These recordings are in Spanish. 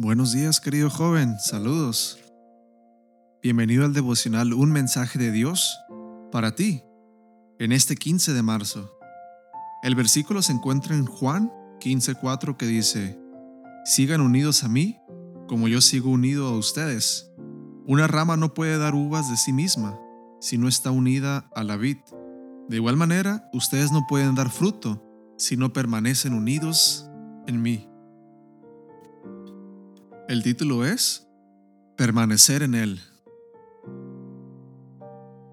Buenos días, querido joven, saludos. Bienvenido al devocional Un mensaje de Dios para ti en este 15 de marzo. El versículo se encuentra en Juan 15:4 que dice, Sigan unidos a mí como yo sigo unido a ustedes. Una rama no puede dar uvas de sí misma si no está unida a la vid. De igual manera, ustedes no pueden dar fruto si no permanecen unidos en mí. El título es Permanecer en Él.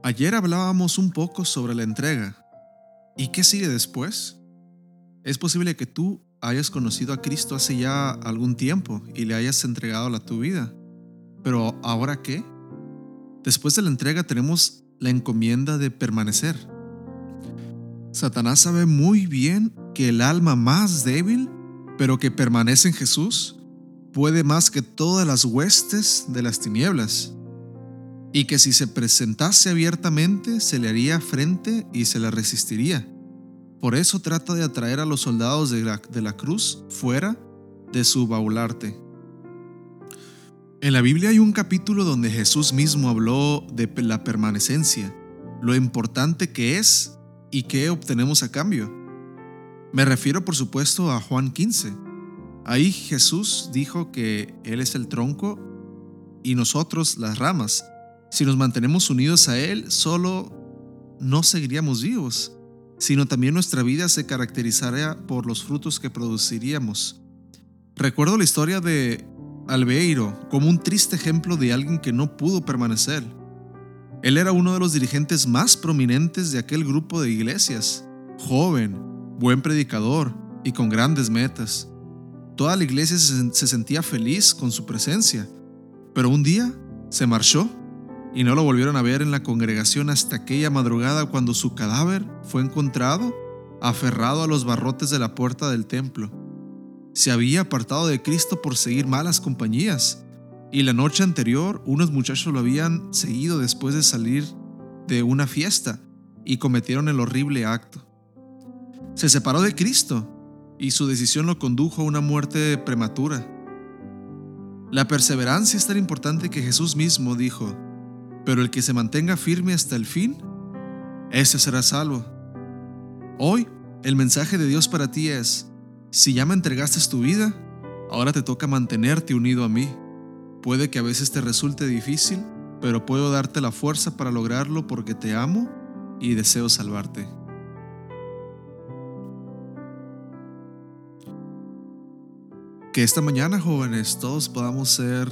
Ayer hablábamos un poco sobre la entrega. ¿Y qué sigue después? Es posible que tú hayas conocido a Cristo hace ya algún tiempo y le hayas entregado la tu vida. Pero ¿ahora qué? Después de la entrega tenemos la encomienda de permanecer. Satanás sabe muy bien que el alma más débil, pero que permanece en Jesús, puede más que todas las huestes de las tinieblas, y que si se presentase abiertamente se le haría frente y se le resistiría. Por eso trata de atraer a los soldados de la, de la cruz fuera de su baularte. En la Biblia hay un capítulo donde Jesús mismo habló de la permanecencia, lo importante que es y qué obtenemos a cambio. Me refiero por supuesto a Juan 15, Ahí Jesús dijo que Él es el tronco y nosotros las ramas. Si nos mantenemos unidos a Él, solo no seguiríamos vivos, sino también nuestra vida se caracterizaría por los frutos que produciríamos. Recuerdo la historia de Albeiro como un triste ejemplo de alguien que no pudo permanecer. Él era uno de los dirigentes más prominentes de aquel grupo de iglesias, joven, buen predicador y con grandes metas. Toda la iglesia se, sentía feliz con su presencia, pero un día se marchó y no lo volvieron a ver en la congregación hasta aquella madrugada cuando su cadáver fue encontrado aferrado a los barrotes de la puerta del templo. Se había apartado de Cristo por seguir malas compañías, y la noche anterior unos muchachos lo habían seguido después de salir de una fiesta y cometieron el horrible acto. Se separó de Cristo y su decisión lo condujo a una muerte prematura. La perseverancia es tan importante que Jesús mismo dijo, pero el que se mantenga firme hasta el fin, ese será salvo. Hoy, el mensaje de Dios para ti es, si ya me entregaste tu vida, ahora te toca mantenerte unido a mí. Puede que a veces te resulte difícil, pero puedo darte la fuerza para lograrlo porque te amo y deseo salvarte. Que esta mañana, jóvenes, todos podamos ser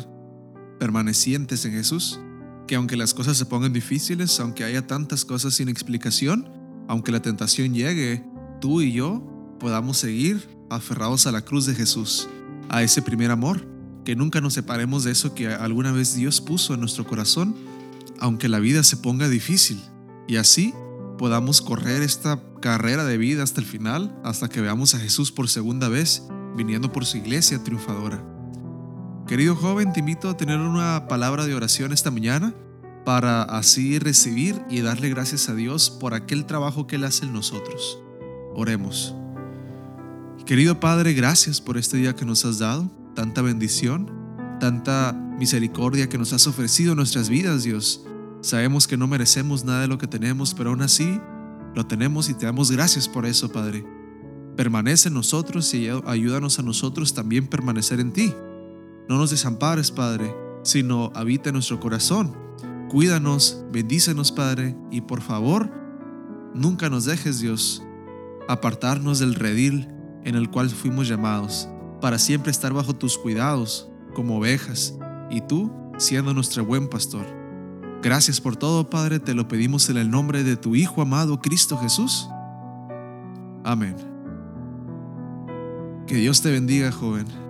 permanecientes en Jesús. Que aunque las cosas se pongan difíciles, aunque haya tantas cosas sin explicación, aunque la tentación llegue, tú y yo podamos seguir aferrados a la cruz de Jesús, a ese primer amor, que nunca nos separemos de eso que alguna vez Dios puso en nuestro corazón, aunque la vida se ponga difícil, y así podamos correr esta carrera de vida hasta el final, hasta que veamos a Jesús por segunda vez viniendo por su iglesia triunfadora. Querido joven, te invito a tener una palabra de oración esta mañana para así recibir y darle gracias a Dios por aquel trabajo que Él hace en nosotros. Oremos. Querido Padre, gracias por este día que nos has dado, tanta bendición, tanta misericordia que nos has ofrecido en nuestras vidas, Dios. Sabemos que no merecemos nada de lo que tenemos, pero aún así lo tenemos y te damos gracias por eso, Padre. Permanece en nosotros y ayúdanos a nosotros también permanecer en ti. No nos desampares, Padre, sino habita en nuestro corazón. Cuídanos, bendícenos, Padre, y por favor, nunca nos dejes, Dios, apartarnos del redil en el cual fuimos llamados, para siempre estar bajo tus cuidados, como ovejas, y tú siendo nuestro buen pastor. Gracias por todo, Padre, te lo pedimos en el nombre de tu Hijo amado, Cristo Jesús. Amén. Que Dios te bendiga, joven.